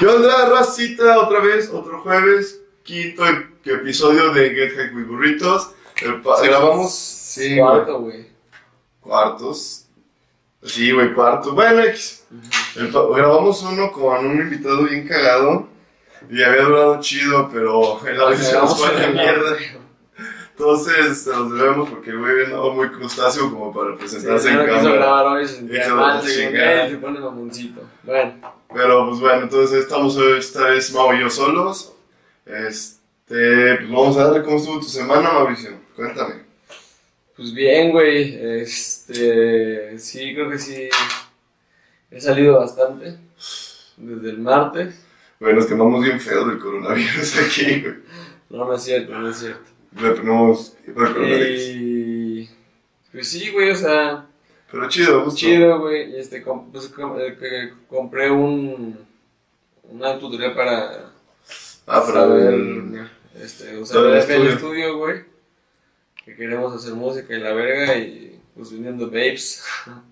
¿Qué onda, racita? Otra vez, otro jueves, quinto ep- episodio de Get High with Burritos. Grabamos, sí, güey, Cuarto, güey. cuartos. Sí, güey, cuartos. Bueno, X. Grabamos uno con un invitado bien cagado. Y había durado chido, pero el audio se nos fue a la mierda. Entonces, se los debemos porque el güey andaba muy crustáceo como para Sí, presentarse no en quiso cámara. grabar hoy, la se pone mamoncito. Bueno, Pero pues bueno, entonces estamos hoy, esta vez Mau y yo solos. Este, pues vamos a darle cómo estuvo tu semana, Mauricio. Cuéntame. pues bien, güey. Este, sí, creo que sí. He salido bastante. Desde el martes. Güey, nos quemamos bien feo del coronavirus aquí, güey. No, no es cierto, no es cierto. El coronavirus. Y. Pues sí, güey, o sea. Pero chido, justo. Chido, güey. Y este, pues, com- eh, compré un. Una tutorial para. Ah, para saber, ver. Este, o sea, Todo el ver el estudio. estudio, güey. Que queremos hacer música y la verga y pues vendiendo babes.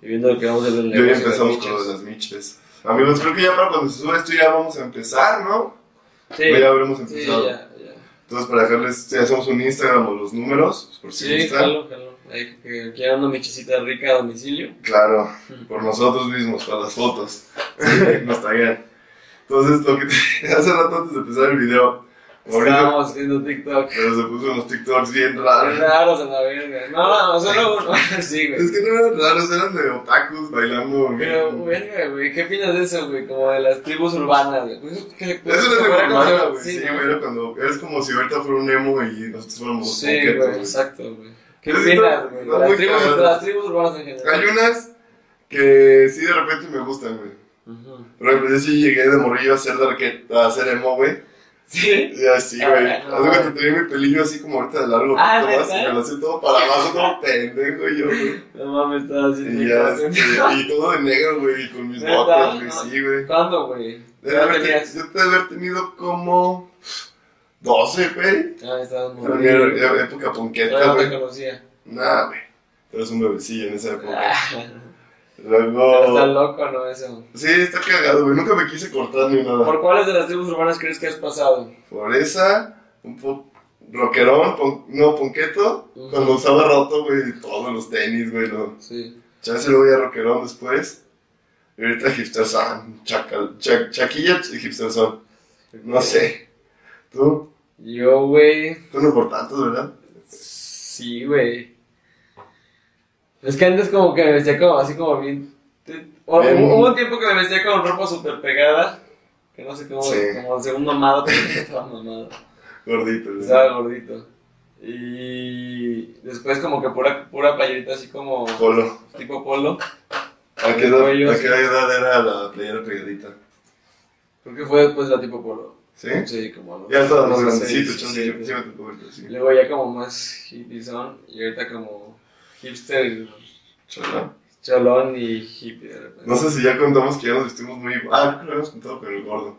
Y viendo lo que vamos a hacer en el Y hoy negocio de empezamos con lo de las miches. Amigos, creo que ya para cuando se sube esto ya vamos a empezar, ¿no? Sí, Ya habremos sí, empezado. ya, ya. Entonces, para dejarles, ya hacemos un Instagram o los números, pues, por si Sí, gustan. jalo, jalo. Ahí que quieran una rica a domicilio. Claro, por nosotros mismos, para las fotos. Sí, nos taguean. Entonces, lo que te, hace rato antes de empezar el video, Estábamos haciendo TikTok. pero se puso unos TikToks bien Qué raros. raros a la verga. No, no, solo uno. sí, güey. Es que no eran raros, eran de otakus bailando. Pero, verga, güey, ¿qué opinas de eso, güey? Como de las tribus urbanas, güey. Pues, ¿qué- Eso no es de urbana, güey. Sí, güey, era cuando. Es como si ahorita fuera un emo y nosotros fuéramos Sí, güey, exacto, güey. ¿Qué opinas, güey? De las tribus, de las tribus urbanas en general. Hay unas que sí de repente me gustan, güey. Ejemplo, yo sí llegué de morrillo a hacer, darket- a hacer emo, güey. ¿Sí? Y así, Ah, güey. no. Haz que tenía mi pelillo así como ahorita de largo, Ah, más, y me lo hacía todo para abajo, todo pendejo y yo, güey. No mames, estaba haciendo Y ya, este, y todo de negro, güey, y con mis botas, güey, sí, güey. ¿Cuándo, güey? Te- Yo te haber tenido como 12, güey. Ah, estabas muy También era época ponqueta, Todavía no te güey. conocía. Nah, güey. Eres un bebecillo en esa época. Está loco, ¿no? Eso. Sí, está cagado, güey. Nunca me quise cortar ni nada. ¿Por cuáles de las tribus urbanas crees que has pasado? Por esa, un poco rockerón, pon- no, ponqueto, cuando usaba roto, güey, todos los tenis, güey, lo, Sí. chance luego ya rockerón después, y ahorita hipster son, chacal, cha- chaquilla y hipster son, no sé, tú, Yo, güey. tú no por tantos, ¿verdad? Sí, güey. Es que antes como que me vestía como así como bien... o- Bien. Hubo un tiempo que me vestía con ropa súper pegada. Que no sé cómo, Sí. como según mamado, pero estaba mamado. Gordito, ¿verdad? Estaba gordito. Y después como que pura, pura playerita así como Polo. tipo polo. ¿A qué edad, Cuello, a sí. qué edad era la playera pegadita? Creo que fue después la tipo polo. ¿Sí? Sí, como los Ya estaba más 16, grandecito, chance, 17. sí verlo, sí. Luego ya como más hippiezón y ahorita como hipster, Chala. cholón y hippie de repente. No sé si ya contamos que ya nos vestimos muy... Ah, creo que lo habíamos contado con el gordo.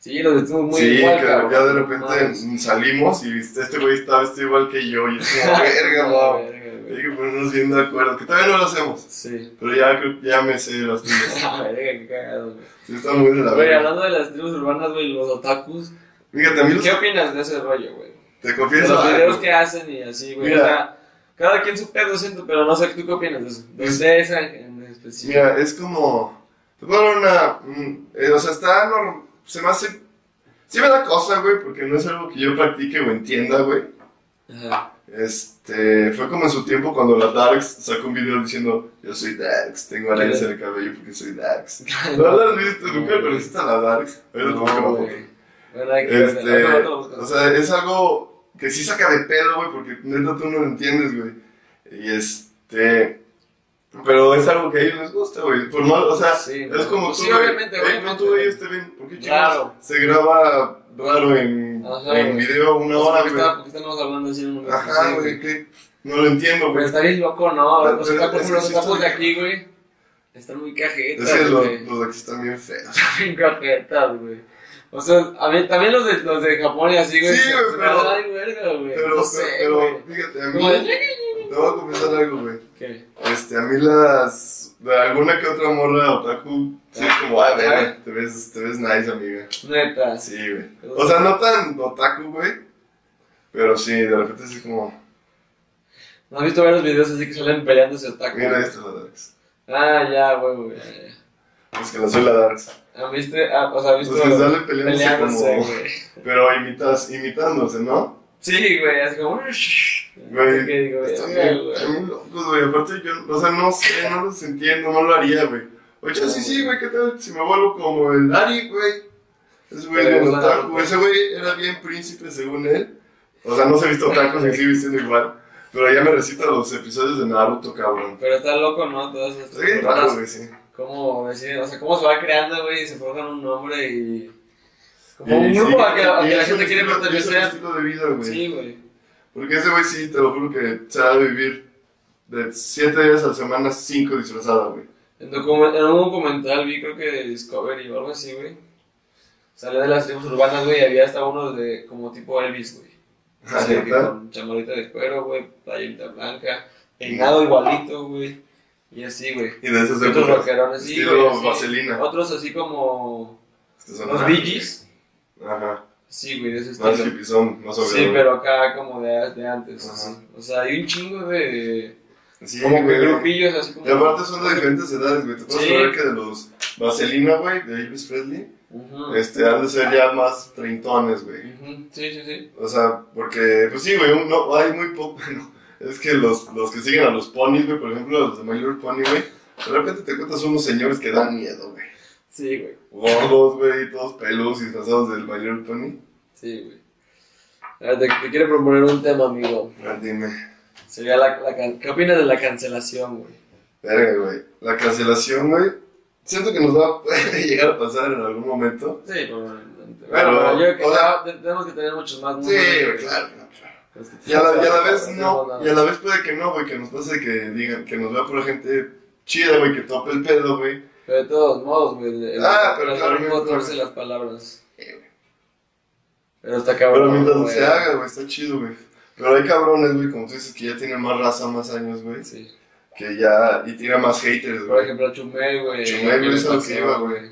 Sí, nos vestimos muy sí, igual, que cabrón. ya de repente salimos y viste, este güey está vestido igual que yo y es como, verga, No. Hay que ponernos bien de acuerdo, que todavía no lo hacemos, Sí. pero ya, ya me sé las tuyas. Ah, verga, qué cagado, güey. Sí, está muy de la Güey, verga. hablando de las tribus urbanas, güey, los otakus. Fíjate, a mí los- ¿Qué opinas de ese rollo, güey? te De confieso los videos algo. que hacen y así, güey. Mira. O sea, cada quien su pedo siento, pero no sé, ¿tú qué opinas de eso? Es- De esa en específico. Mira, es como... Te puedo dar una... mm, eh, o sea, está... norm- se me hace... Sí me da cosa, güey, porque no es algo que yo practique o entienda, güey. Ajá. Este, fue como en su tiempo cuando la Darks sacó un video diciendo, yo soy Darks, tengo arañas en el cabello porque soy Darks. ¿No lo has visto? ¿Nunca No, conociste a la Darks? Que No, ver, Este, ahorita- ahorita lo buscamos. o sea, es algo que sí saca de pedo, güey, porque neta tú no lo entiendes, güey. Y este, pero es algo que a ellos les gusta, güey. Por mal, o sea, Sí, es como Sí, tú, güey. obviamente, Eh, obviamente. no tú ellos te ven, ¿por qué Claro. se graba raro en, Ajá, en güey. video una hora, güey? está- por qué estamos hablando así en un Ajá, güey, que no lo entiendo, Pero güey. está bien loco, ¿no? Pero- Los pero que los sí tacos de está- aquí, güey. Están muy cajetas, Es que los, güey. los de aquí están bien feos. Están bien cajetas, güey. O sea, a mí, también los de, los de Japón y así, güey. Sí, güey, pero- Ay, verga, güey. Pero, no sé, pero, güey. fíjate, a mí, de- te voy a confesar algo, güey. ¿Qué? Este, a mí las. De alguna que otra morra otaku. Sí, es como, ah, güey, te ves, te ves nice, amiga. Neta. Sí, güey. O sea, no tan otaku, güey. Pero sí, de repente así como. ¿No has visto varios videos así que salen peleándose otaku? Mira esto, la Darks. Ah, ya, güey, güey. Es que no soy la Darks. Ah, ¿Viste? Ah, o sea, ¿has visto? Los que salen peleándose peleándose, como- güey. Pero imitas, imitándose, ¿no? Sí, güey, así como. Güey, están bien locos, güey. Aparte, yo, o sea, no sé, no los entiendo, no lo haría, güey. Oye, sí, sí, güey, ¿qué tal si me vuelvo como el Ari, güey? Ese güey Naruto. ese güey era bien príncipe según él. O sea, no se ha visto ni sigue vistiendo igual. Pero ya me recita los episodios de Naruto, cabrón. Pero está loco, ¿no? Todas estas raro, personas, güey, sí. Cómo deciden, o sea, cómo se va creando, güey, y se forjan un nombre y. Como un sí, grupo a que, a que la gente quiere estilo- Es un pertenecer. estilo de vida, güey. Sí, güey. Porque ese güey sí, te lo juro que se va a vivir de 7 días a la semana, 5 disfrazada, güey. En, en un documental vi, creo que Discovery o algo así, güey. Salió de las tribus urbanas, güey, y había hasta uno de como tipo Elvis, güey. Ah, que ¿neta? con chamarrita de cuero, güey, playerita blanca, peinado igualito, güey. Y así, güey. Y de esos Y otros rockerones, sí, estilo vaselina. Otros así como los Gees. Ajá. Sí, güey, de ese Más estilo. más Sí, obvio. pero acá como de, de antes, así. O sea, hay un chingo de... Sí, como güey. grupillos así como... Y aparte son de diferentes edades, güey. Te puedes Sí. saber que de los Vaselina, güey, de Elvis Presley, Ujú. este, han de ser ya más treintones, güey. Ujú, Sí, sí, sí. O sea, porque, pues sí, güey, no, hay muy poco, bueno, es que los, los que siguen a los ponis, güey, por ejemplo, los de My Little Pony, güey, de repente te cuentas unos señores que dan miedo, güey. Sí, güey. Gordos, güey, todos peludos y disfrazados del My Little Pony. Sí, güey. A ver, te, te quiero proponer un tema, amigo. Ah, dime. Sería la, la ¿Qué opinas de la cancelación, güey? Verga, güey. La cancelación, güey, siento que nos va a llegar a pasar en algún momento. Sí, probablemente. Pero, Bueno, yo creo que o sea- tenemos que tener muchos más Sí, claro, claro. Que Y a, la, y a la vez no, y a la vez puede que no, güey, que nos pase que digan, que nos vea por gente chida, güey, que tope el pedo, güey. Pero de todos modos, güey. el- Ah, pero el algoritmo torce las palabras. Pero está cabrón. Pero mientras güey. se haga, güey, está chido, güey. Pero hay cabrones, güey, como tú dices, que ya tienen más raza, más años, güey, Sí. que ya, y tiene más haters, Por güey. ejemplo, Chumel, güey. Chumel, güey, ¿qué es lo que iba, güey.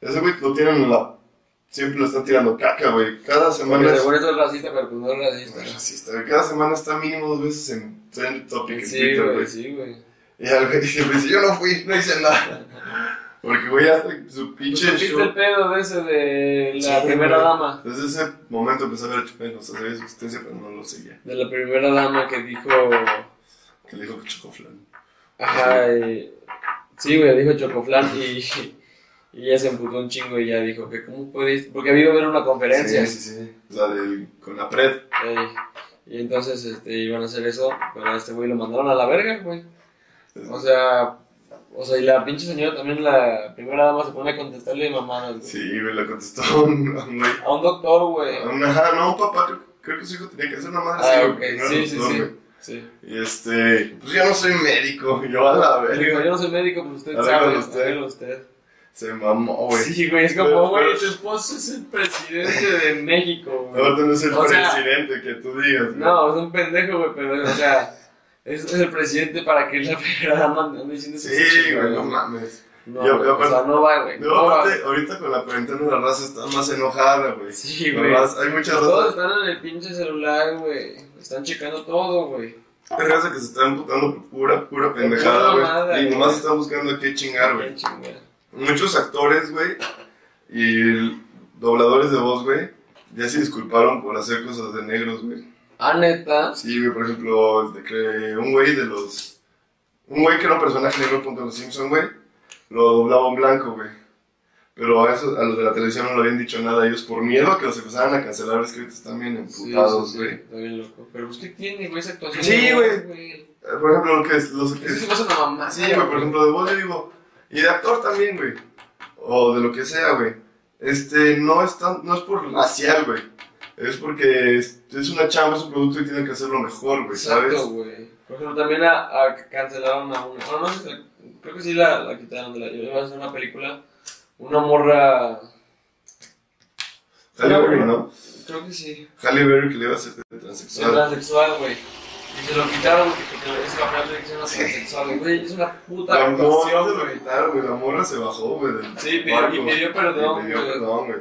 Ese güey lo tienen en la... Siempre lo están tirando caca, güey. Cada semana es... según eso es racista, pero pues no es No racista. es racista, güey. Cada semana está mínimo dos veces en Trend Topic en Sí, Twitter, güey, sí, güey. Y al güey dice, yo no fui, no hice nada. Porque, güey, hasta su ¿Tú pinche supiste show... el pedo de ese de la Sí, primera güey. dama? Desde ese momento empecé a ver Chupén, o sea, sabía su existencia, pero no lo seguía. De la primera dama que dijo. Que dijo que chocó flan. Ajá, y- sí, güey, dijo Chocoflan y, y ella se emputó un chingo y ya dijo que cómo puedes. Porque había a ver una conferencia. Sí, sí, sí. La del... con la pred. Y entonces este, iban a hacer eso, pero a este güey lo mandaron a la verga, güey. O sea, o sea, y la pinche señora también, la primera dama, se pone a contestarle mamadas, güey. Sí, güey, le contestó un, a un. A un doctor, güey. A un- Ajá, no, un papá, creo, creo que su hijo tenía que hacer una madre Ah, así, no sí, sí, doctor, sí. güey. Sí. Y este, pues yo no soy médico, yo a la verga. yo no soy médico, pues usted Arréglalo sabe, usted. Se mamó, güey. Sí, güey, es como, güey, tu esposo es el presidente de México, güey. Ahora no es el O sea, presidente que tú digas, güey. No, es un pendejo, güey, pero, o sea, es, es el presidente para que la primera dama ande diciendo Sí, güey, no mames. No, Yo- güey, yo o sea, no va, güey. No, No va. aparte, ahorita con la cuarentena la raza está más enojada, güey. Sí, güey. Hay mucha Todos raza, están en el pinche celular, güey. Están checando todo, güey. hay raza que se está emputando por pura, pura pendejada, güey. Y nomás está buscando qué chingar, güey. Qué. Muchos actores, güey, y dobladores de voz, güey, ya se disculparon por hacer cosas de negros, güey. Ah, neta. Sí, güey, por ejemplo, de que un güey de los... Un güey que era un personaje negro junto a los Simpsons, güey, lo doblaba un blanco, güey. Pero a, eso, a los de la televisión no le habían dicho nada a ellos por miedo que los empezaran a cancelar. Es que ahorita están bien Sí, emputados, sí, sí, güey. Está bien loco. Pero ¿qué tiene, güey, esa actuación? Sí, güey. güey. Por ejemplo, lo que es... Los, que hace una mamá. Sí, güey, por ejemplo, de voz yo digo, y de actor también, güey, o de lo que sea, güey, este, no es, tan, no es por racial, güey, es porque es, es una chamba, es un producto y tienen que hacerlo mejor, güey, ¿sabes? Exacto, güey. Por ejemplo, también a, a- cancelaron a una. Bueno, no sé, creo que sí la, la quitaron de la. Iba a hacer una película. Una morra. Halle Berry, ¿no? Creo que sí. Halle Berry que le iba a hacer de transexual. transexual, güey. Y se lo quitaron porque de que se llama transexual, güey. Es una puta La morra se lo quitaron, güey. La morra se bajó, güey. Sí, pidió- y pidió perdón, Y pidió güey. perdón, güey.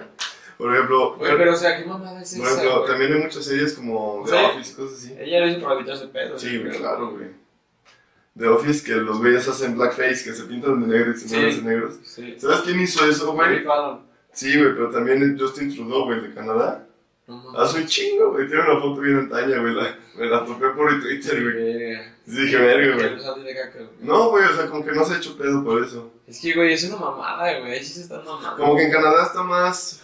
Por ejemplo, Güey, pero o sea, ¿qué mamada es por esa, ejemplo güey? también hay muchas series como The Sí. Office y cosas así. Ella lo hizo para evitarse pedo. Sí, güey, claro, güey. The Office, que los güeyes hacen blackface, que se pintan de negro y se Sí. mueven de negros. Sí. ¿Sabes quién hizo eso, güey? Sí, güey, pero también Justin Trudeau, güey, de Canadá. No. Hace un chingo, güey. Tiene una foto bien antaña, güey. La, me la topé por Twitter, güey. Sí, dije, verga, güey. No, güey, o sea, como que no se ha hecho pedo por eso. Es que, güey, es una mamada, güey. Sí se están mamando. Como que en Canadá está más.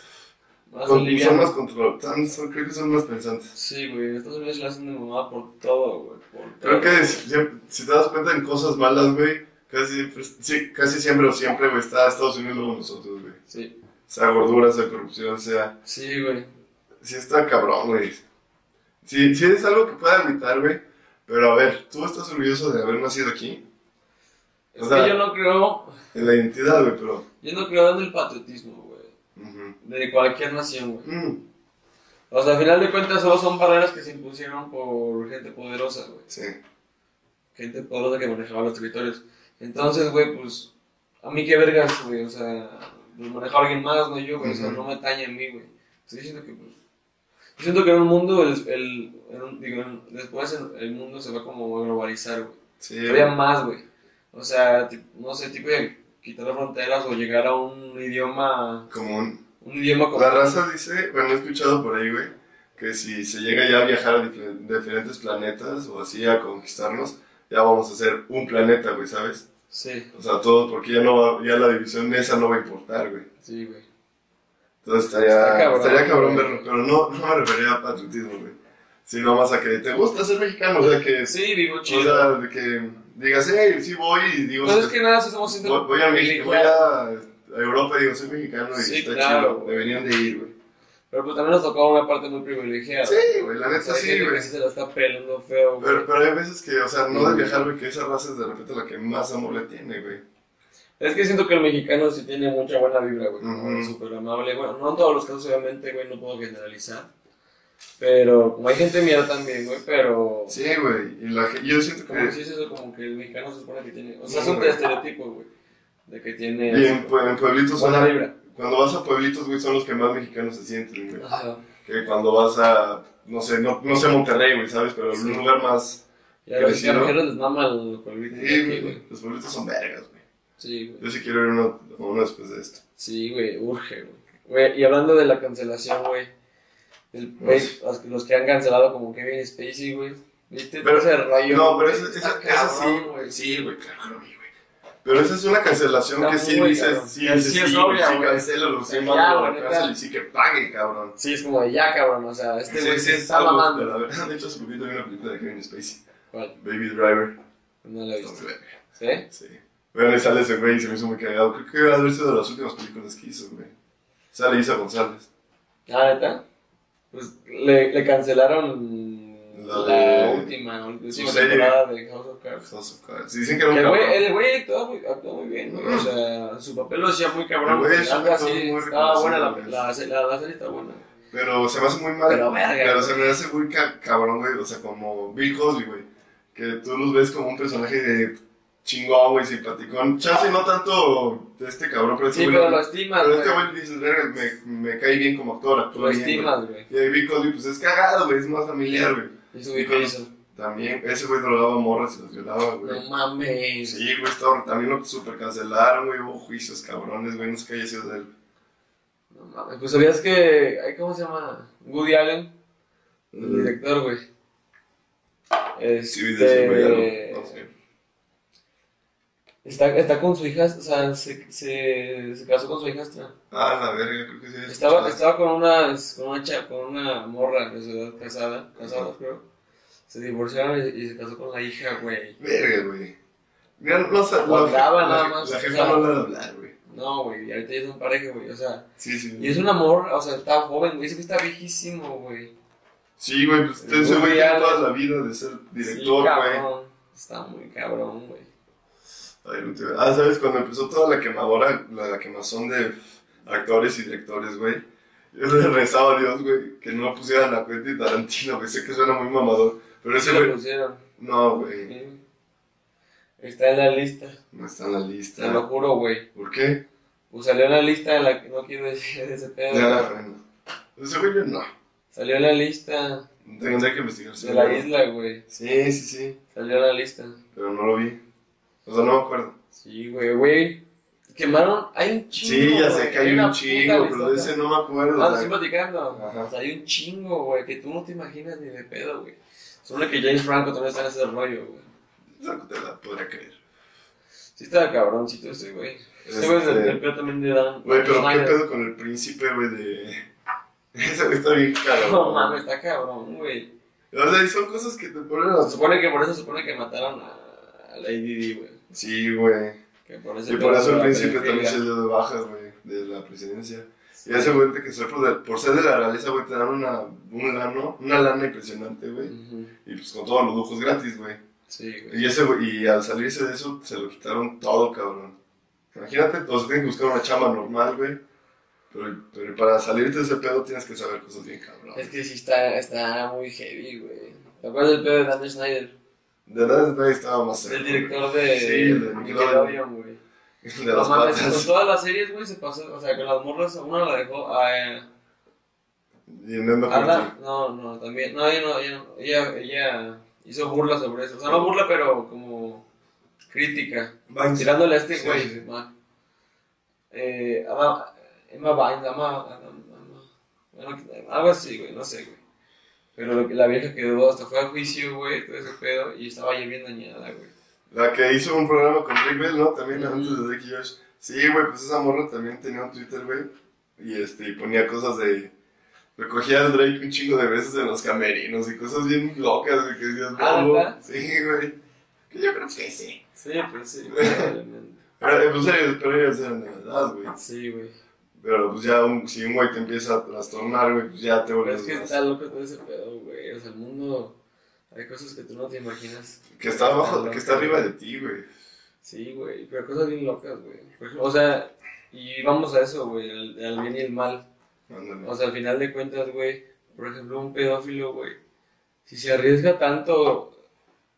Más con- son más controlados. Creo que son más pensantes. Sí, güey. Estados Unidos le hacen de mamada por todo, güey. Por Creo que si, si te das cuenta en cosas malas, güey, casi, siempre- sí, casi siempre o siempre, güey, está Estados Unidos luego nosotros, güey. Sí. Sea gordura, sea corrupción, sea. Sí, güey. Sí está cabrón, güey. Sí, sí es algo que puede evitar, güey. Pero a ver, ¿tú estás orgulloso de haber nacido aquí? Es O sea- que yo no creo. En la identidad, güey, pero. Yo no creo en el patriotismo, güey. De cualquier nación, güey. Mm, O sea, al final de cuentas solo son barreras que se impusieron por gente poderosa, güey. sí. Gente poderosa que manejaba los territorios. Entonces, güey, pues. A mí qué vergas, güey. O sea, los manejaba alguien más, no yo, güey. O sea, no me atañe a mí, güey. Estoy diciendo que, pues. Yo siento que en un mundo, el, el, en un- digo, en- después el, mundo se va como a globalizar, güey. Sí, Todavía más, güey. O sea, no sé, tipo de quitar las fronteras o llegar a un idioma. Común. Un idioma como. La raza dice, bueno, he escuchado por ahí, güey, que si se llega ya a viajar a difer- diferentes planetas o así a conquistarnos, ya vamos a ser un planeta, güey, ¿sabes? Sí, O sea, todo, porque ya no va, ya la división esa no va a importar, güey. sí, güey. Entonces estaría Está cabrón, estaría cabrón güey. verlo, pero no, no me refería a patriotismo, güey. Sino más a que te gusta ser mexicano, o sea, que, Sí, vivo o chido. sea, de que digas, hey, sí voy y digo, Pues es que nada, si estamos siendo. voy, voy a México, voy a, a Europa y digo, soy mexicano y Sí, está claro, chido, güey. deberían de ir, güey. Pero pues también nos tocó una parte muy privilegiada. Sí, güey, la O neta sea, hay sí, gente güey. que sí se la está pelando feo, güey. Pero, pero hay veces que, o sea, no de viajar, güey, que esa raza es de repente la que más amor le tiene, güey. Es que siento que el mexicano sí tiene mucha buena vibra, güey. Ujú. Es Súper amable. Bueno, no en todos los casos, obviamente, güey, no puedo generalizar. Pero como hay gente mierda también, güey, pero. Sí, güey, y la, yo siento Como que que... sí es eso, como que el mexicano se supone que tiene. O sea, Sí, es un estereotipo, güey. De que tiene. Y en, en pueblitos, buena son- vibra. cuando vas a pueblitos, güey, son los que más mexicanos se sienten, güey. Ajá. Que cuando vas a, no sé, no, no sé Monterrey, güey, ¿sabes? Pero Sí. un lugar más... Y a los Crecido. extranjeros les mama el pueblito. de Sí, güey, los pueblitos son vergas, güey. Sí, güey. Yo sí quiero ir uno, uno después de esto. Sí, güey, urge, güey. Güey, y hablando de la cancelación, güey. el- güey, sí. los, los que han cancelado como Kevin Spacey, güey. ¿Viste? Pero- ese rollo. No, pero Está ese, ese sí, güey. sí, güey, claro que lo vi, güey. Pero esa es una cancelación Está que sí dices, cabrón. sí, dices, sí es sí, obvia, sí, cancélalo, sí, mándalo a la cárcel y sí que pague, cabrón. Sí, es como de ya, cabrón. O sea, este Sí, güey sí, se es está algo mamando. la verdad. De hecho, hace poquito vi una película de Kevin Spacey, ¿Cuál? Baby Driver. No la he visto. ¿Sí? Sí. Bueno, y sale ese güey y se me hizo muy cagado. Creo que debe haber sido de las últimas películas que hizo, güey. Sale Isa González. Ah, ¿neta? Pues le, le cancelaron La la, de- última, última temporada de House of Cards. House of Cards. Dicen que era un El güey, el güey actuó muy, actuó muy bien, güey. O sea, su papel lo hacía muy El cabrón. güey güey. Algo así. Estaba buena la, la, la, la serie está buena. Pero se me hace muy mal. Pero verga, Pero se me hace muy ca- cabrón, güey. O sea, como Bill Cosby, güey. Que tú los ves como un personaje de chingón, güey, simpaticón. Chance no tanto de este cabrón, pero este Sí, güey. pero lo estimas, pero este güey. güey dices, verga, me, me cae bien como actor, Lo bien. estimas, güey. Y Bill Cosby, pues es cagado, güey. Es más familiar, güey. ¿Y su güey qué hizo? También, ese güey drogaba morras y las violaba, güey. No mames. Sí, güey, estaba, también lo super cancelaron, güey. Hubo juicios cabrones, güey. No sé qué haya sido de él. No mames. Pues sabías que. ay, ¿Cómo se llama? Woody Allen. El Mm. director, güey. Sí, de ese güey, ya Este. lo- no sé. Está, está con su hija, o sea, se, se, se casó con su hijastra. Ah, la verga, creo que sí. Estaba, estaba con una, con una, cha- con una morra de su edad casada, casados creo. Se divorciaron y, y se casó con la hija, güey. Verga, güey. Mira, no sé. Graba nada la, más, La o jefa sea. no le hablar, güey. No, güey, y ahorita ya son pareja, güey, o sea. Sí, sí. Y es un amor, o sea, está joven, güey, dice que está viejísimo, güey. Sí, güey, pues ese güey tiene toda la vida de ser director, Sí, güey. cabrón. Está muy cabrón, güey. Ay, no te- ah, ¿sabes? Cuando empezó toda la quemadora, la quemazón de actores y directores, güey. Yo le rezaba a Dios, güey, que no pusieran la cuenta de Tarantino, güey. Sé que suena muy mamador. Pero ese güey. pusieron. No, güey. Sí. Está en la lista. No está en la lista. Te lo juro, güey. ¿Por qué? Pues salió en la lista de la que no quiero decir de ese pedo. Ya, bueno. Ese güey yo no. Salió en la lista Tendré que investigar. de la isla, güey. Sí, sí, sí. Salió en la lista. Pero no lo vi. O sea, no me acuerdo. Sí, güey, güey. Quemaron. Hay un chingo. Sí, ya sé que hay un chingo, pero de ese no me acuerdo. Ah, lo sea, estoy platicando. Ajá. O sea, hay un chingo, güey, que tú no te imaginas ni de pedo, güey. Solo que James Franco también está en ese rollo, güey. no te la podría creer. Sí estaba cabroncito ese, güey. Ese güey es el, Este- el pedo también de Dan. Güey, pero ¿qué pedo con el príncipe, güey, de... Ese güey está bien caro. No mames, está cabrón, güey. O sea, son cosas que te ponen a... Se supone que por eso se supone que mataron a, a Lady Di, güey. Sí, güey. Que por ese Y por eso el príncipe también se dio de bajas, güey, de la presidencia. Y ese güey que ser por, de- por ser de la realeza, güey, te dan una, un lano, una lana impresionante, güey. Y pues con todos los lujos gratis, güey. Sí, güey. Y ese güey, y al salirse de eso, se lo quitaron todo, cabrón. Imagínate, o sea, tienes que buscar una chamba normal, güey. Pero, pero para salirte de ese pedo tienes que saber cosas bien cabrón. Es que sí está, está muy heavy, güey. ¿Te acuerdas del pedo de Dan Schneider? De verdad, nadie estaba más cerca, director de Sí, el de Nickelodeon. Güey. güey. De No las mames, con patas. todas las series, güey, se pasó. O sea, con las morras, una la dejó a. eh, Y en Arla- no, no, también. No, ella no, ella, ella, ella hizo burla sobre eso. O sea, no burla, pero como crítica. Vines. Tirándole a este güey. sí, sí. Eh, Ama- Emma Vines, Ama, Ama- Ama- bueno, algo así, güey, no sé, güey. Pero lo que- la vieja quedó, hasta fue a juicio, güey, todo ese pedo, y estaba ya bien dañada, güey. La que hizo un programa con Rick Bell, ¿no? También antes de Drake y Josh. Sí, güey, pues esa morra también tenía un Twitter, güey. Y este, y ponía cosas de. Recogía al Drake un chingo de veces en los camerinos y cosas bien locas, güey, que decías, Ah. Sí, güey. Que yo creo que sí. Sí, pues sí, probablemente. Pero, pues, ellos- pero ellos eran de verdad, güey. Sí, güey. Pero pues ya, un- si un güey te empieza a trastornar, güey, pues ya te vuelves es que más. está loco todo ese pedo, güey. O sea, el mundo. Hay cosas que tú no te imaginas. Que está abajo, que está arriba de ti, güey. Sí, güey. Pero cosas bien locas, güey. O sea, y vamos a eso, güey. Al, al bien y el mal. Ándale. O sea, al final de cuentas, güey. Por ejemplo, un pedófilo, güey. Si se arriesga tanto.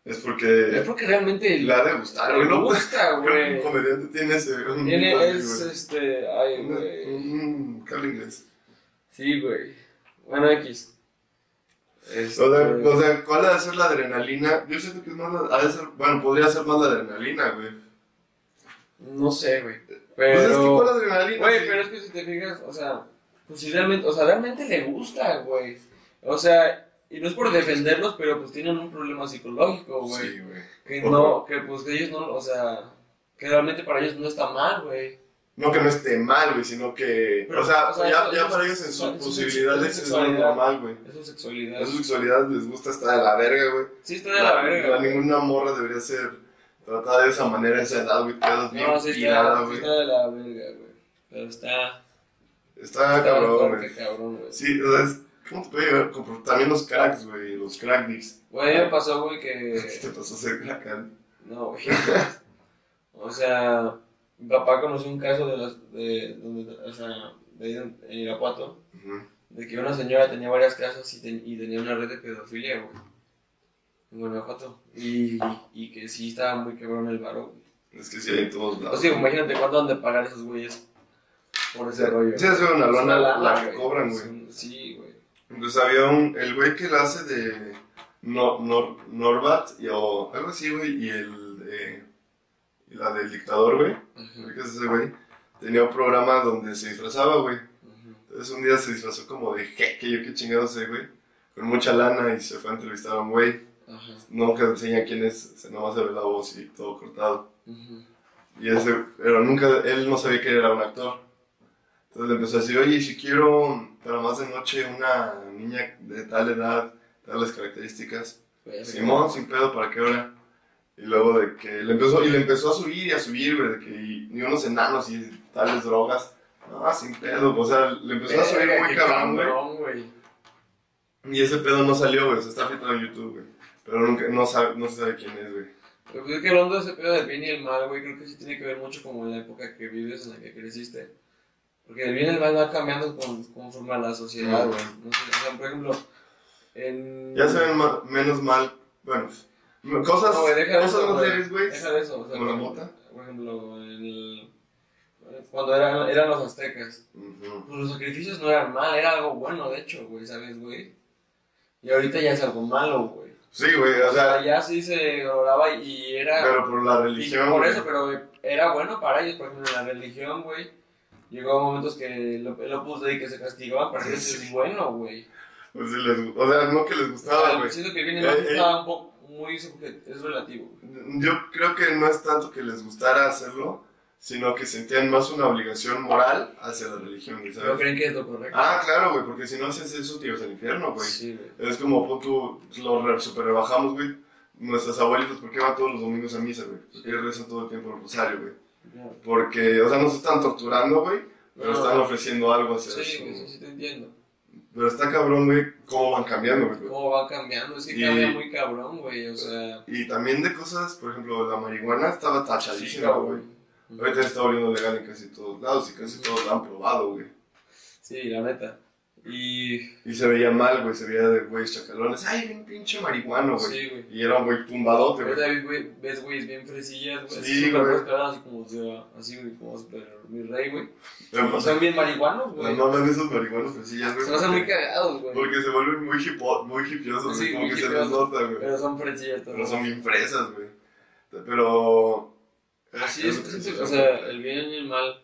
Es Es porque. porque realmente. Le ha de gustar, le gusta, güey. un comediante tiene ese. Un Tiene, así, es güey. este. Ay, güey. Un inglés. Sí, güey. Bueno, X. Este, O sea, o sea, ¿cuál ha de ser la adrenalina? Yo siento que es más la, ha de ser, bueno, podría ser más la adrenalina, güey. no sé, güey. Pues es que Pero. ¿cuál adrenalina? Güey, Sí. pero es que si te fijas, o sea, pues si realmente, o sea, realmente le gusta, güey. O sea, y no es por defenderlos, pero pues tienen un problema psicológico, güey. Sí, güey. que no, que pues que ellos no, o sea, que realmente para ellos no está mal, güey. No que no esté mal, güey, sino que. Pero, o sea, o sea, ya, eso- ya eso- para ellos en sus posibilidades es lo normal, güey. Es su sexualidad. A su sexualidad les gusta estar de la verga, güey. Sí, está de la, verga. la- ninguna morra debería ser tratada de esa manera, esa edad, güey. No, sí pirada, está, sí está de la verga, güey. Pero está, Está está cabrón, bastante güey. cabrón, güey. Sí, o sea, es, también los cracks, güey, los crack dicks. Güey, me pasó, güey, ¿Qué que... te pasó a ser crack? No, güey. O sea, mi papá conoció un caso de las, de, donde, o sea, de ahí en Irapuato, Ujú. de que una señora tenía varias casas y, ten- y tenía una red de pedofilia, güey. En Guanajuato. Y, y que sí estaba muy cabrón el varo, güey. Es que sí hay en todos lados. O sea, imagínate cuánto han de pagar esos güeyes por ese rollo. Sí, es una lona una la que güey. cobran, güey. Sí, Pues había un, el güey que la hace de no, Nor, Norbat y, o algo así, güey, y el de, y la del dictador, güey, ¿qué es ese güey? Tenía un programa donde se disfrazaba, güey. Entonces un día se disfrazó como de jeque, yo qué chingados sé, güey, con mucha lana y se fue a entrevistar a un güey. Ajá, Nunca enseña quién es, se nomás se ve la voz y todo cortado. ajá. Y ese, pero nunca, él no sabía que era un actor. Entonces le empezó a decir, oye, si quiero para más de noche una niña de tal edad, tales características, Verga. Simón, sin pedo, ¿para qué hora? Y luego de que le empezó, y le empezó a subir y a subir, güey, de que y, y unos enanos y tales drogas. No, sin pedo, o sea, le empezó a subir muy cabrón, güey. Y ese pedo no salió, güey, se está filtrando en YouTube, güey. Pero nunca, no, sabe, no se sabe quién es, güey. Pero pues es que hablando de ese pedo del bien y el mal, güey, creo que sí tiene que ver mucho como en la época que vives, en la que creciste. Porque el bien y el mal va cambiando con, conforme a la sociedad, güey. No sé, o sea, por ejemplo, En... Ya se ven ma- menos mal. Bueno, cosas, No, güey, deja de cosas eso, güey. Deja de eso. O sea, Como la por- mota. Por ejemplo, el- cuando eran, eran los aztecas. Pues los sacrificios no eran mal, era algo bueno, de hecho, güey, ¿sabes, güey? Y ahorita ya es algo malo, güey. Sí, güey, o O sea, sea, ya sí se oraba y era... pero por la religión. por eso, pero era bueno para ellos, por ejemplo, en la religión, güey. Llegó a momentos que el, el Opus Dei que se castigaban, para ellos Sí. es bueno, güey. Pues sí les- o sea, no que les O gustaba, sea, güey. siento que viene Eh, más eh. estaba un poco muy es relativo, güey. Yo creo que no es tanto que les gustara hacerlo, sino que sentían más una obligación moral hacia la religión, ¿No ¿sabes? creen que es lo correcto? Ah, claro, güey, porque si no haces eso, te ibas al infierno, güey. Sí, güey. Es como, tú, lo re- super rebajamos, güey. Nuestras abuelitas, ¿por qué van todos los domingos a misa, güey? Porque rezan todo el tiempo el rosario, güey. Porque, o sea, no se están torturando, güey, pero No. están ofreciendo algo hacia Sí, eso. sí, sí te entiendo. Pero está cabrón, güey, cómo van cambiando, güey. Cómo va cambiando, que Y- cambia muy cabrón, güey, o sea... Y también de cosas, por ejemplo, la marihuana estaba Sí, tachadísima, güey. cabrón. Ahorita está volviendo legal en casi todos lados y casi todos la han probado, güey. Sí, la neta. Y... Y se veía mal, güey, se veía de güeyes chacalones. Ay, bien pinche marihuano, güey. Sí, güey. Y era un güey tumbadote, güey. Ves, güey, ves güeyes bien fresillas, güey. Sí, güey. Así como, o sea, así, güey, como super mi rey, güey. Pero, son bien marihuanos, güey. No de esos marihuanos fresillas, güey. Se hacen muy cagados, güey. Porque se vuelven muy, hipo, muy hipiosos, Sí, güey. Como muy que se les nota, güey. Pero son fresillas Pero todos. son bien fresas, güey. Pero. Así es, es- o sea, el bien y el mal.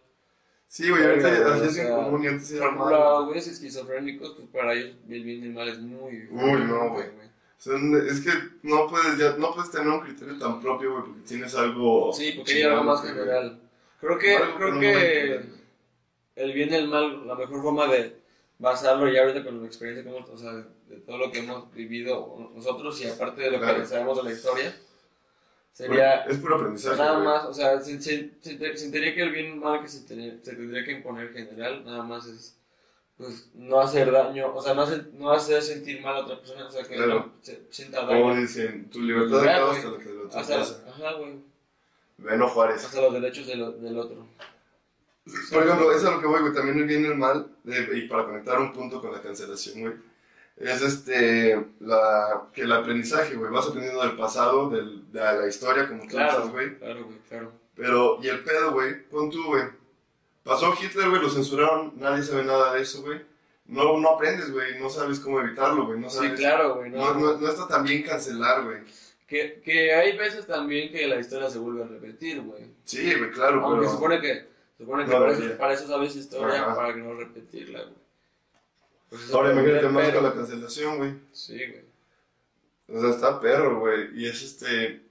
Sí, güey, ahorita ya es sea, común y antes era mal. los güeyes esquizofrénicos, pues para ellos el bien y el mal es muy... Uy, no, güey. O sea, es que no puedes, ya, no puedes tener un criterio tan propio, güey, porque tienes algo. Sí, porque hay algo más general. Creo que, Algo creo que el bien y el mal, la mejor forma de basarlo ya ahorita con la experiencia que hemos, o sea, de todo lo que hemos vivido nosotros y aparte de lo Claro. que sabemos de la historia, sería Es puro aprendizaje. nada güey. más, o sea, se, se, se- sentiría que el bien y el mal que se, ten- se tendría que imponer general, nada más es pues no hacer daño, o sea, no hacer, no hacer sentir mal a otra persona, o sea, que Claro. no se sienta Como daño. dicen, tu libertad de hasta la que de Hasta, casa. ajá, güey, Beno Juárez. hasta los derechos del, del otro. Por ejemplo, eso es a lo que voy, güey. También el bien y el mal, de- y para conectar un punto con la cancelación, güey. Es este, la, que el aprendizaje, güey. Vas aprendiendo del pasado, del, de la historia, como tú Claro, dices, güey. claro, güey, claro. Pero, y el pedo, güey, pon tú, güey. Pasó Hitler, güey, lo censuraron, nadie sabe nada de eso, güey. No, no aprendes, güey, no sabes cómo evitarlo, güey. No Sí, sabes. claro, güey. No, No, no, no está tan bien cancelar, güey. Que, que hay veces también que la historia se vuelve a repetir, güey. Sí, güey, claro, Aunque pero. supone que, supone que para, sí. eso, para eso sabes historia, Ajá. para que no repetirla, güey. Pues Ahora imagínate más con la cancelación, güey. Sí, güey. O sea, está perro, güey. Y es este.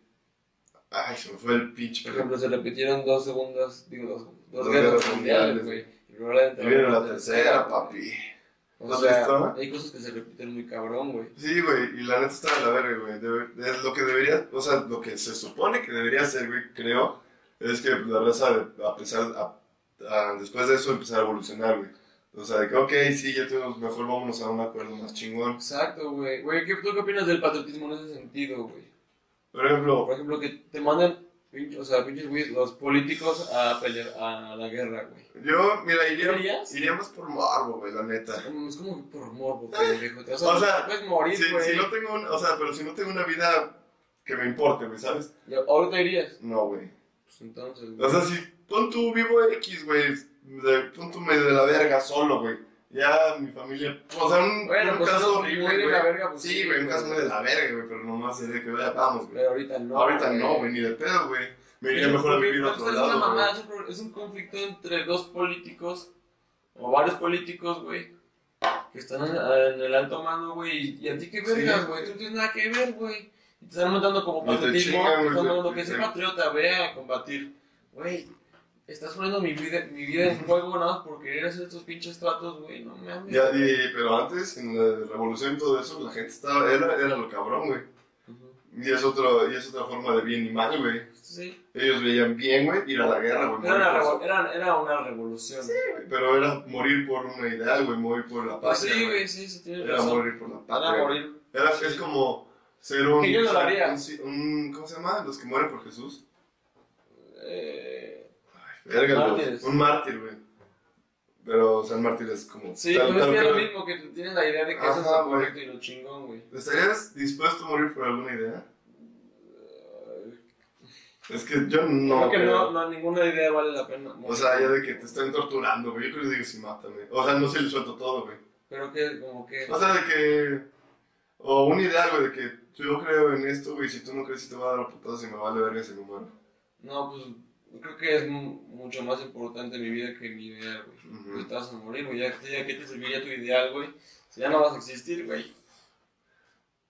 Ay, se me fue el pinche. Por ejemplo, se repitieron dos segundas, digo, dos, dos, Dos guerras guerras mundiales, güey. Y probablemente Y viene la tercera, papi. O ¿Lo has sea, hay cosas que se repiten muy cabrón, güey. Sí, güey, y la neta está de la verga, güey. Debe- es lo que debería, o sea, lo que se supone que debería hacer, güey, creo, es que la raza, a pesar, a- a- después de eso, empezar a evolucionar, güey. O sea, de que, ok, sí, ya tenemos, mejor vámonos a un acuerdo más chingón. Exacto, güey. Güey, ¿qué, ¿tú qué opinas del patriotismo en ese sentido, güey? Por ejemplo, Por ejemplo, que te mandan, o sea, pinches güeyes, los políticos a pelear a la guerra, güey. yo, mira, iría, iría más por morbo, güey, la neta. Es como que por morbo, pendejo. O sea, O sea, puedes morir, Si, güey. si no tengo un, o sea, pero si no tengo una vida que me importe, güey, ¿sabes? Ahorita irías. No, güey. Pues entonces, O güey. sea, si pon tu vivo X, güey, de, pon tu medio de la verga solo, güey. Ya mi familia, o sea, un, Bueno, un pues caso horrible, muy de güey. la verga, pues sí, güey, un caso muy de la verga, güey, pero nomás sería que vaya, vamos, güey. Pero ahorita no. Ahorita no, güey, ni de pedo, güey. Me iría mejor a vivir a otro es una lado, es un pro- es un conflicto entre dos políticos, o varios políticos, güey, que están en, en el alto mando, güey, y a ti qué vergas, Sí. güey, tú no tienes nada que ver, güey. Y te están mandando como patriotismo, te- mandando que sea patriota, ve a combatir. Güey, estás poniendo mi vida, mi vida en juego nada más por querer hacer estos pinches tratos, güey, no mames. Ya, y, pero antes, en la revolución y todo eso, la gente estaba, era, era lo cabrón, güey. Y es, otro, y es otra forma de bien y mal, güey. Sí. Ellos veían bien, güey, ir a la guerra, güey. Era una, era, era una revolución. su- Pero era morir por una ideal, güey, morir por la Pues patria. sí, güey. güey, sí, sí, tienes Era razón. morir por la Era patria. güey. morir. Era, es como ser un, yo lo haría. un, un- ¿Cómo se llama? Los que mueren por Jesús. Eh, Verga, Mártires. güey. Un mártir, güey. Pero San Martín es como. Sí, tal- pues es que es lo mismo, que tienes la idea de que eso es Ajá, lo correcto y lo chingón, güey. ¿Estarías dispuesto a morir por alguna idea? Es que yo no. Creo que no, no, ninguna idea vale la pena. O sea, ya de que te están torturando, güey. Yo creo que digo, sí, mátame. O sea, no sé, le suelto todo, güey. Pero que, como que. O sea, de que. O un ideal, güey, de que yo creo en esto, güey. Si tú no crees, si te va a dar putadas y me vale verga si me muero. No, pues creo que es mu- mucho más importante mi vida que mi ideal, güey. Pues te vas a morir, güey. Ya, ya que te serviría tu ideal, güey. Si ya no vas a existir, güey.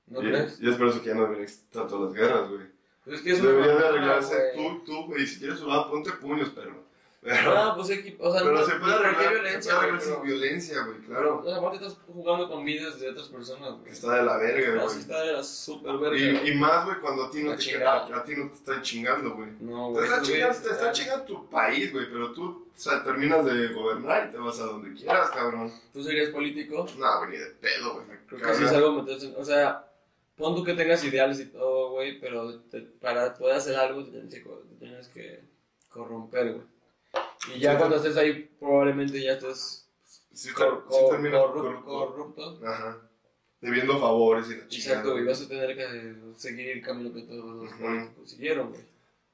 ¿No y, crees? y es por eso que ya no deben existir tanto las guerras, güey. Pues es que es una Debería de arreglarse tú, tú, güey. Si quieres jugar, ponte puños, perro. Pero, No, pues o sea, pero no, se puede ¿por qué arreglar, violencia, se puede arreglar sin pero- violencia, güey, Pero, claro. o sea, aparte estás jugando con vidas de otras personas, güey. Está de la verga, güey. está de la super verga. Y, y más, güey, cuando a ti no te, chingada. a, a ti no te están chingando, güey. No, Te güey. está, estos chingando, te está están- chingando tu país, güey, pero tú, o sea, terminas de gobernar y te vas a donde quieras, cabrón. ¿Tú serías político? No, güey, ni de pedo, güey. Creo que sí es algo meterse O sea, pon tú que tengas ideales y todo, güey, pero te- para poder hacer algo te te tienes que corromper, güey. Y ya cuando estés ahí, probablemente ya estés Sí, cor- ter- sí corru- corrupto. corrupto. Ajá. Debiendo favores y la chingada. Exacto, y vas a tener que seguir el camino que todos los Ujú. políticos siguieron, güey.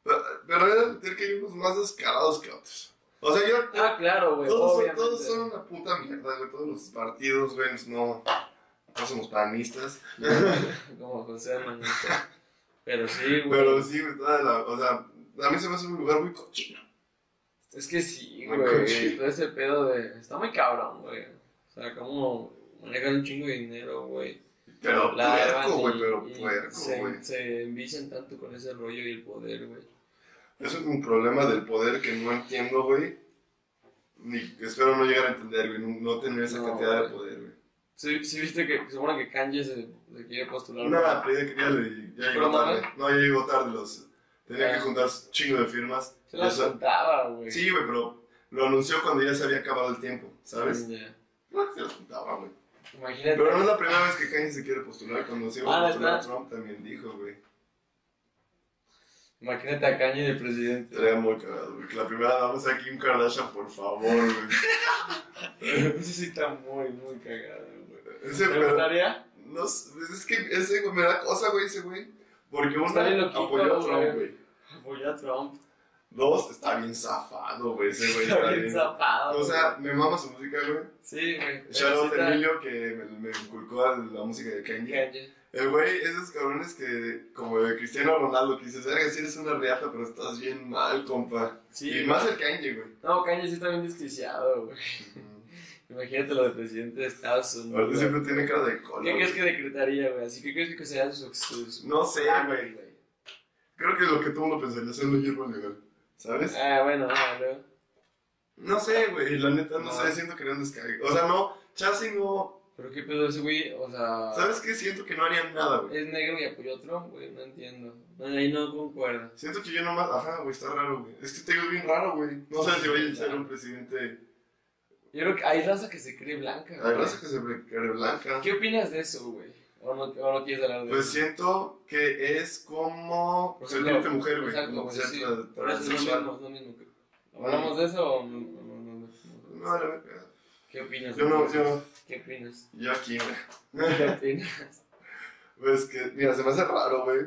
Pero, pero he de admitir que hay unos más descarados que otros. O sea, yo... Ah, claro, güey, todos, son, todos son una puta mierda, güey. Todos los partidos, güey, no... No somos panistas. Como José Manuel. Pero sí, güey. Pero sí, güey. O sea, a mí se me hace un lugar muy cochino. Es que sí, güey. Todo ese pedo de. Está muy cabrón, güey. O sea, como manejan un chingo de dinero, güey. Pero La puerco, güey, pero puerco, se, güey. se envician tanto con ese rollo y el poder, güey. Eso es un problema del poder que no entiendo, güey. Ni espero no llegar a entender, güey. No, no tener esa No, cantidad de poder, güey. Sí, sí viste que supone que Kanye se, se quiere postular. Nada, pero ya, ya, ya ¿Pero llegó tarde. No, ya llegó tarde. Los, tenía Ah. que juntar chingo de firmas. Se la Eso- contaba, güey. Sí, güey, pero lo anunció cuando ya se había acabado el tiempo, ¿sabes? Ya. No, se los juntaba, güey. Imagínate. Pero no es la primera vez que Kanye se quiere postular. Cuando se iba Ah, a postular ¿neta? Trump también dijo, güey. Imagínate a Kanye de presidente. Estaría muy cagado, güey. Que la primera dama sea Kim Kardashian, por favor, güey. Ese sí está muy, muy cagado, güey. ¿Te gustaría? No es que ese güey me da cosa, güey, ese güey. Porque uno Está apoyó a. Trump, güey. Apoyar a Trump. Dos, está bien zafado, güey, ese güey. Está bien zapado. O sea, me mama su música, güey. Sí, güey. Shout out Pero a sí Emilio que me, me inculcó a la música de está Kanye. Kanye. El güey, esos cabrones que, como de Cristiano Ronaldo, que dices, verga, si eres una riata, pero estás bien mal, compa. Sí, y güey. más el Kanye, güey. No, Kanye sí está bien desquiciado, güey. Imagínate lo de presidente de Estados Unidos. Ahorita siempre tiene cara de cola. ¿Qué crees que decretaría, güey? Así que crees que sería su, su, su- No sé, güey. Creo que lo que todo mundo pensaría es hacerlo hierba legal. ¿Sabes? Ah, bueno, ah, luego. No sé, güey, la neta no, No. sé, siento que un descargue. O sea, no, Chassis no. Pero qué pedo ese güey, o sea. ¿Sabes qué? Siento que no harían nada, güey. Es negro y apoyó a Trump, güey, no entiendo. No, ahí no concuerdo. Siento que yo nomás. Ajá, güey, está raro, güey. Es que te digo, bien raro, güey. No sé si vaya a ser un presidente. Yo creo que hay raza que se cree blanca, Hay güey. raza que se cara blanca. ¿Qué opinas de eso, güey? ¿O no, o no quieres hablar de Pues eso? siento que es como Por sentirte ejemplo, mujer, güey. Exacto, Como güey, ser sí. transexual. es lo mismo. ¿Hablamos de eso o no? no, no, no, no? No. ¿Qué opinas? Yo no, yo no. ¿Qué opinas? Yo aquí, güey. ¿Qué opinas? Pues que, mira, se me hace raro, güey.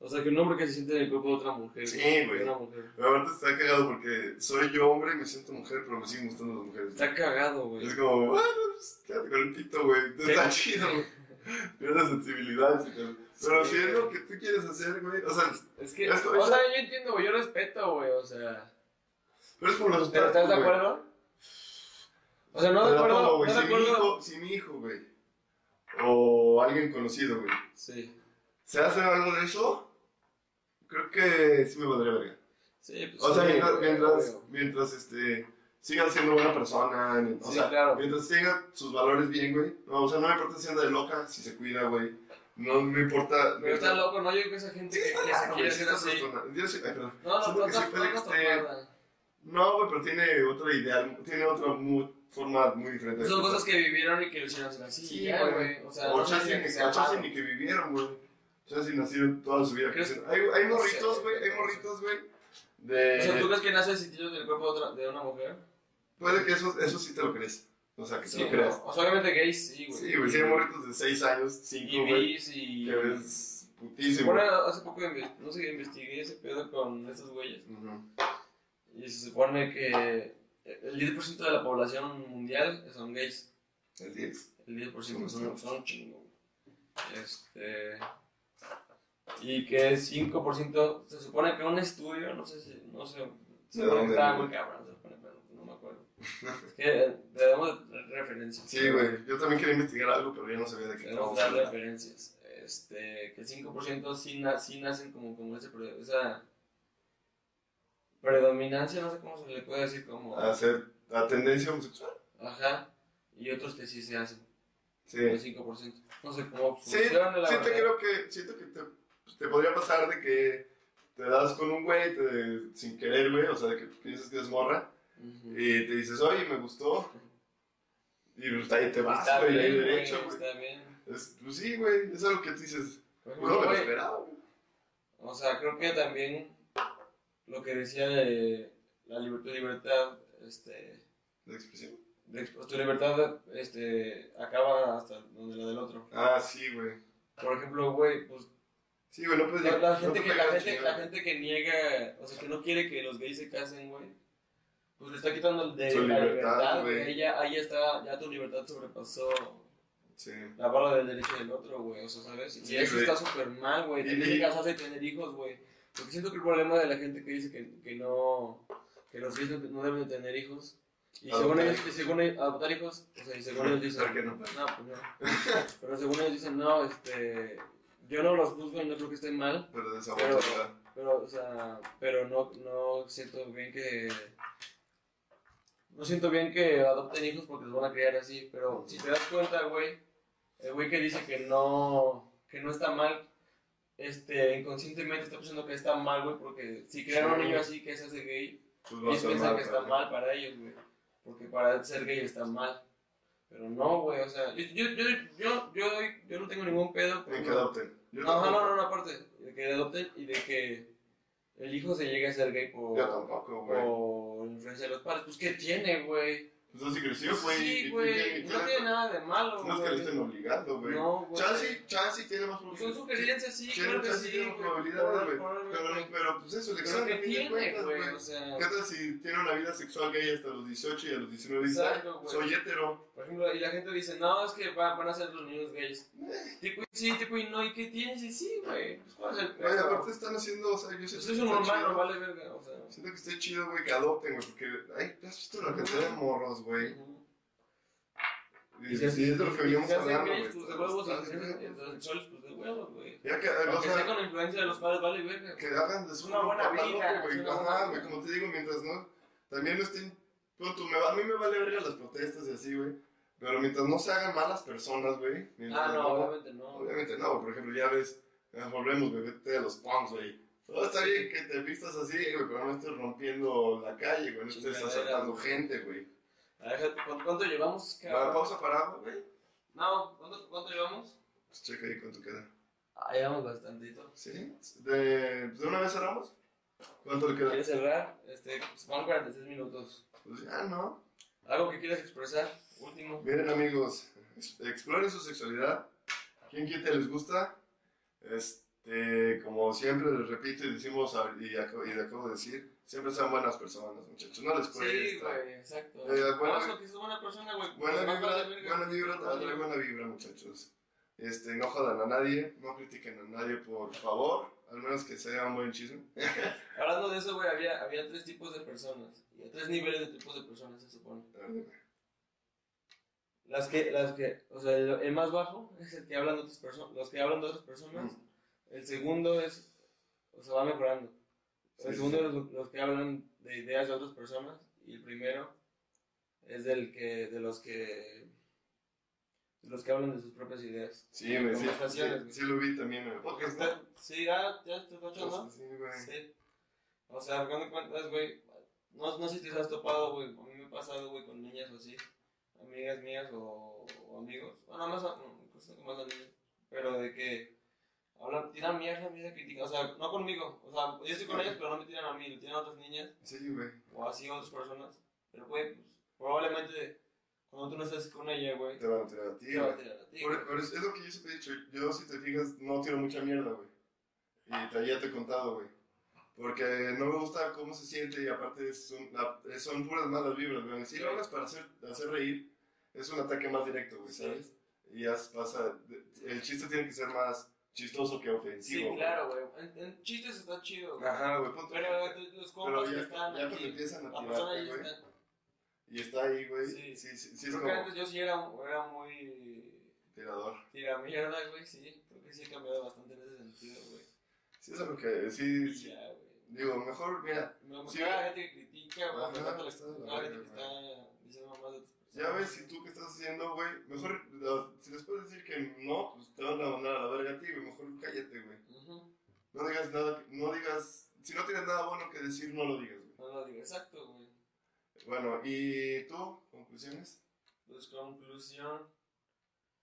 O sea, que un hombre que se siente en el cuerpo de otra mujer. Sí, güey. Una mujer. Aparte está cagado porque soy yo hombre y me siento mujer, pero me siguen gustando las mujeres. Está cagado, güey. Es como, bueno, pues quédate con el pito, güey. Está chido, güey. Pierdes sensibilidad, pero- Sí, si es lo que tú quieres hacer, güey. O sea, Es que, Es o sea, yo entiendo, güey, yo respeto, güey, o sea. pero es por los ¿Pero estás de acuerdo? O sea, no de acuerdo, ¿cómo, no de Si mi acuerdo. hijo, si mi hijo, güey. O alguien conocido, güey. Sí, ¿Se hace algo de eso? Creo que sí me valdría verga. sí, pues. O sea, sí, mientras, güey, mientras, este, sigan siendo buena persona, o Sí, sea, claro. mientras tenga sus valores bien, güey. No, o sea, no me importa si anda de loca, si se cuida, güey. No me importa. Pero está loco, ¿no? Yo creo que esa gente Sí, que, se quiere hacer así. Yo sí- ay, perdón. No, no, no, puede no, que no, esté-. No, güey, pero tiene otro ideal, tiene otra forma muy diferente. Son cosas que vivieron y que lo hicieron así. Sí, ya, güey. O sea, o no ni que vivieron, güey. Chassis nacieron toda su vida. Hay, hay morritos, güey, hay morritos, güey. De... O sea, ¿tú crees que nace sentido del cuerpo de, otra, de una mujer? puede que eso, eso sí te lo crees. O sea, que te Sí, lo creas. o sea, obviamente gays, sí, güey. Sí, güey, sí hay morritos de 6 años, 5, Y güey, bis y... que ves putísimo. Bueno, hace poco, no sé, investigué ese pedo con estos güeyes. Ujú. Y se supone que el 10% de la población mundial son gays. El 10. El 10% son, son un chingo. güey. Este. Y que el 5%, se supone que un estudio, no sé si, no sé, se ¿De supone que estaba muy cabrón, se supone, pero no me acuerdo. es que damos referencias. Sí, güey. Yo también quería investigar algo, pero ya no sabía de qué que dar referencias. Este, que el 5% sí, na- sí nacen como, como ese, esa predominancia, no sé cómo se le puede decir, como... A hacer a tendencia homosexual. Ajá. Y otros que sí se hacen. Sí. El 5%. No sé cómo funciona la sí te verdad. creo que, siento que te, pues, te podría pasar de que te das con un güey te- sin querer, güey, o sea, de que piensas que es morra, y te dices, oye, me gustó, y pues ahí te vas, güey, derecho, güey, está bien. Es- Pues sí, güey, es algo que tú dices, pues no lo esperaba, güey. o sea, creo que también lo que decía de la liber- tu libertad, este, La expresión. de tu libertad, este, acaba hasta donde la del otro. Ah, sí, güey. Por ejemplo, güey, pues Sí, güey, puedes la, la gente te que, la, gente, la gente que niega, o sea, que no quiere que los gays se casen, güey, pues le está quitando de Su la libertad, güey. güey. Ahí está, ya tu libertad sobrepasó Sí. la barra del derecho del otro, güey, o sea, ¿sabes? Y Sí, eso está súper mal, güey, tener que casarse y tener hijos, güey. Porque siento que el problema de la gente que dice que, que no, que los gays no, no deben de tener hijos, y Adoptar según ellos, y según ellos, adoptar hijos, o sea, y según ellos dicen, ¿Por qué no? pues no, pues no. Pero según ellos dicen, no, este, yo no los juzgo y no creo que estén mal, Pero de esa Pero- o sea, pero no, no siento bien que. No siento bien que adopten hijos porque los van a criar así, pero si te das cuenta, güey, el güey que dice que no, que no está mal, este, inconscientemente está pensando que está mal, güey, porque si crean a un Sí. niño así que se hace gay, Pues ellos piensan mal que está mal para ellos, güey, porque para ser gay está mal. Pero no, güey, o sea, yo, yo, yo, yo, yo, yo no tengo ningún pedo. En que con- adopten. Yo no, no, no, no, aparte, de que adopten y de que el hijo se llegue a ser gay por, Yo tampoco, güey. por influencia de los padres. Pues, ¿qué tiene, güey? Pues así creció, güey. Sí, güey, no tiene nada de malo, No es que lo güey. estén obligando, güey. No, güey. Chance tiene más Son probabilidades. sugerencias, sí, claro que sí, tiene más güey. güey. Pero, pero, pues eso, le quedan ¿qué tiene, güey? güey. O sea, ¿Qué tal si tiene una vida sexual gay hasta los 18 y a los 19 dice, "Ah, güey. soy hetero? por ejemplo, y la gente dice, no, es que va- van a ser los niños gays. Tipo, y sí, tipo, y no, ¿y qué tienes? Y sí, güey. Pues, ¿cuál es el Güey, aparte están haciendo, o sea, yo siento es que un está humano, chido. vale verga, o sea. Siento que está chido, güey, que adopten, güey, porque, ay, ¿has visto la cantidad de morros, güey? Ujú. Y, sí, es de lo que veníamos hablando, gays, güey. pues de huevos, y Está- se hacen heterosexuales, pues de huevos, güey. Ya que, o sea sea, con la influencia de los padres, vale verga. que hagan de su una buena vida, güey. Ajá, güey, como te digo, mientras no, también no estén, punto, me va- a mí me vale verga las protestas y así, güey, pero mientras no se hagan malas personas, güey, mientras Ah, no, obviamente no. obviamente no, güey, por ejemplo, ya ves, ya volvemos, güey, vete a los punks, güey, todo está bien que te vistas así, güey, pero no estés rompiendo la calle, güey, no estés asaltando güey. gente, güey. ¿Cuánto, llevamos? ¿Va cabrón? pausa para agua, güey? No, ¿cuánto, cuánto llevamos? Pues checa ahí cuánto queda. Ah, llevamos bastantito. ¿Sí? ¿De, ¿De una vez cerramos? ¿Cuánto le queda? ¿Quieres cerrar? Este, pues, van 46 minutos. Pues ya, ¿no? ¿Algo que quieras expresar? Último. Miren amigos, ex- exploren su sexualidad. ¿Quién quita les gusta? Este, como siempre les repito y decimos y acabo, y acabo de decir, siempre sean buenas personas, muchachos. No les Sí, cuesta. güey, exacto. Eh, bueno, Por eso que es buena persona, güey. Buena vibra, buena vibra, trae buena vibra, muchachos. Este, no jodan a nadie, no critiquen a nadie, por favor, al menos que sea un buen chisme. Hablando de eso, güey, había, había tres tipos de personas. Y tres niveles de tipos de personas, se supone. Las que, las que, o sea, el, el más bajo es el que hablan de otras personas, los que hablan de otras personas. Mm. El segundo es, o sea, va mejorando. El segundo es los, los que hablan de ideas de otras personas. Y el primero es del que, de los que, de los que hablan de sus propias ideas. Sí, güey, sí, sí, lo vi también en el Porque podcast, ¿no? está, sí, ya, ya te está echando. Sí, güey. Sí. O sea, cuando cuentas, güey, no, no sé si te has topado, güey, a mí me ha pasado, güey, con niñas o así, amigas mías o, o amigos, bueno, más a, no, no, más a pero de que hablan, tiran mierda, mierda crítica, o sea, no conmigo, o sea, yo estoy con ellas, pero no me tiran a mí, le tiran a otras niñas, Sí, güey. o así a otras personas, pero, güey, pues, Probablemente cuando tú no estás con ella, güey, Te van a tirar a ti, te va a tirar a ti. Por- por eso- es lo que yo siempre he dicho. Yo, si te fijas, no tiro mucha mierda, güey. Y te, ya te he contado, güey. Porque no me gusta cómo se siente y aparte son, la- son puras malas vibras, güey. Si lo hagas para hacer, hacer reír, es un ataque más directo, güey, Sí. ¿sabes? Y ya pasa. El chiste tiene que ser más chistoso que ofensivo. Sí, claro, güey. En, en chistes está chido, güey. Ajá, güey, ponte. Pero los compas que están ya aquí, cuando empiezan a tirarte, güey. está. Y está ahí, güey. Sí. Sí, sí, sí, es Creo que como antes yo sí era, era muy tirador. tira mierda, güey, sí. Creo que sí he cambiado bastante en ese sentido, güey. Sí, es algo que. Sí, sí. ya, güey. Digo, mejor, mira. Me gusta Sí, la gente que critica, güey. Me encanta la gente que está diciendo más de Ya ves, si tú qué estás haciendo, güey, mejor, si les puedes decir que no, pues te van a mandar a la verga a ti, güey, mejor cállate, güey. No digas nada, no digas, si no tienes nada bueno que decir, no lo digas, güey. No lo digo, exacto, güey. Bueno, ¿y tú? ¿Conclusiones? Pues conclusión,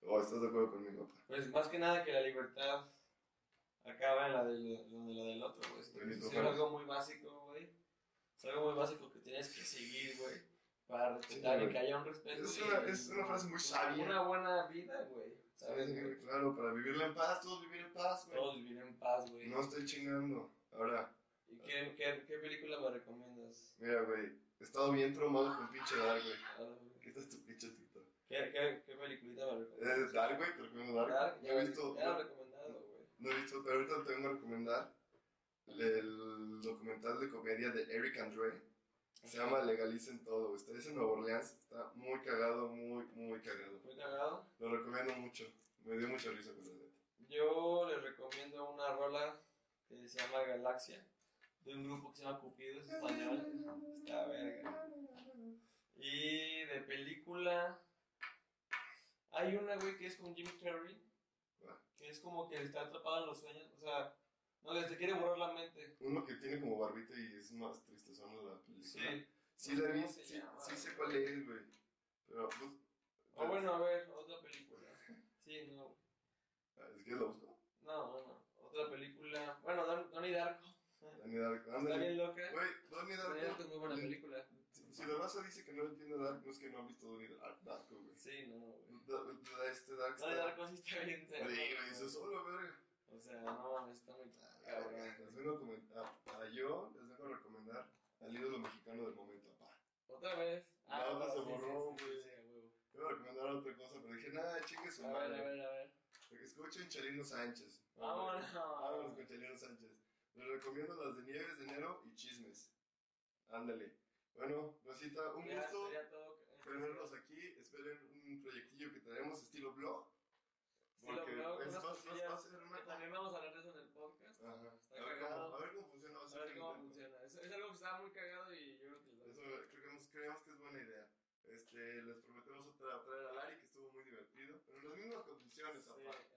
¿O estás de acuerdo conmigo, papá? pues más que nada que la libertad acaba en la del, donde la del otro, güey. Es algo muy básico, güey. Es algo muy básico que tienes que seguir, güey. Para respetar Sí, y que haya un respeto. Es una- es una frase muy sabia. Una buena vida, güey. ¿Sabes? Sí, claro, para vivirla en paz, todos vivir en paz, güey. Todos vivir en paz, güey. No estoy chingando. Ahora, ¿Y qué, qué, qué película me recomiendas? mira, güey, he estado bien traumado con pinche Dark, güey. Ah. ¿Qué es tu pinche TikTok? ¿Qué, qué, qué peliculita me recomiendas? ¿Es Dark, güey? Te recomiendo Dark. Dark, No ya, he visto, ya lo no, he recomendado, güey. no he visto, pero ahorita te vengo a recomendar el documental de comedia de Eric Andre. Se llama Legalicen Todo. güey. Está en Nueva Orleans. Está muy cagado, muy, muy cagado. Muy cagado. Lo recomiendo mucho. Me dio mucha risa con la neta. Yo les recomiendo una rola que se llama Galaxia, de un grupo que se llama Cupido, es español. Está verga. Y de película. Hay una, güey, que es con Jim Carrey, que es como que está atrapado en los sueños. O sea, no les te quiere borrar la mente. Uno que tiene como barbita y es más triste son la película. Sí. Sí la vi, ¿Cómo se sí, sí sé cuál es, güey. Pero, pues... O bueno, a ver, otra película. Sí, no. Ah, ¿Es que la busco? No, no. Otra película. Bueno, Don- Donnie Darko. Donnie Darko, Está bien ándale. loca. Güey, Donnie Donnie Darko es muy buena Darko... película. Si si la raza dice que no entiende Dark, no es que no ha visto Donnie Dar- Darko, güey. Sí, no, güey. Este Dark Donnie. Darko sí está bien Sí, güey, eso solo, verga. O sea, no está muy Ah, cabrón. Les vengo a comentar, a yo les vengo a recomendar al ídolo mexicano del momento, pa. ¿Otra vez? La otra se borró, güey. sí, a recomendar otra cosa, pero dije, nada, chingue su A ver, a madre. ver, a ver. Porque escuchen Chalino Sánchez. Vámonos. Vámonos con Chalino Sánchez. Les recomiendo las de Nieves de Enero y Chismes. Ándale. Bueno, Rosita, un Ya, gusto todo. tenerlos aquí. Esperen un proyectillo que traemos estilo blog. Es- cosillas. ser una- También vamos a hablar de eso en el podcast. Ajá. Está A ver, cagado. cómo, a ver cómo funciona. a ver cómo funciona. Es, es algo que está muy cagado y yo creo que les va a creemos, creemos que es buena idea. Este, les prometemos otra, traer a Lari, que estuvo muy divertido. Pero en las mismas condiciones, Sí. aparte.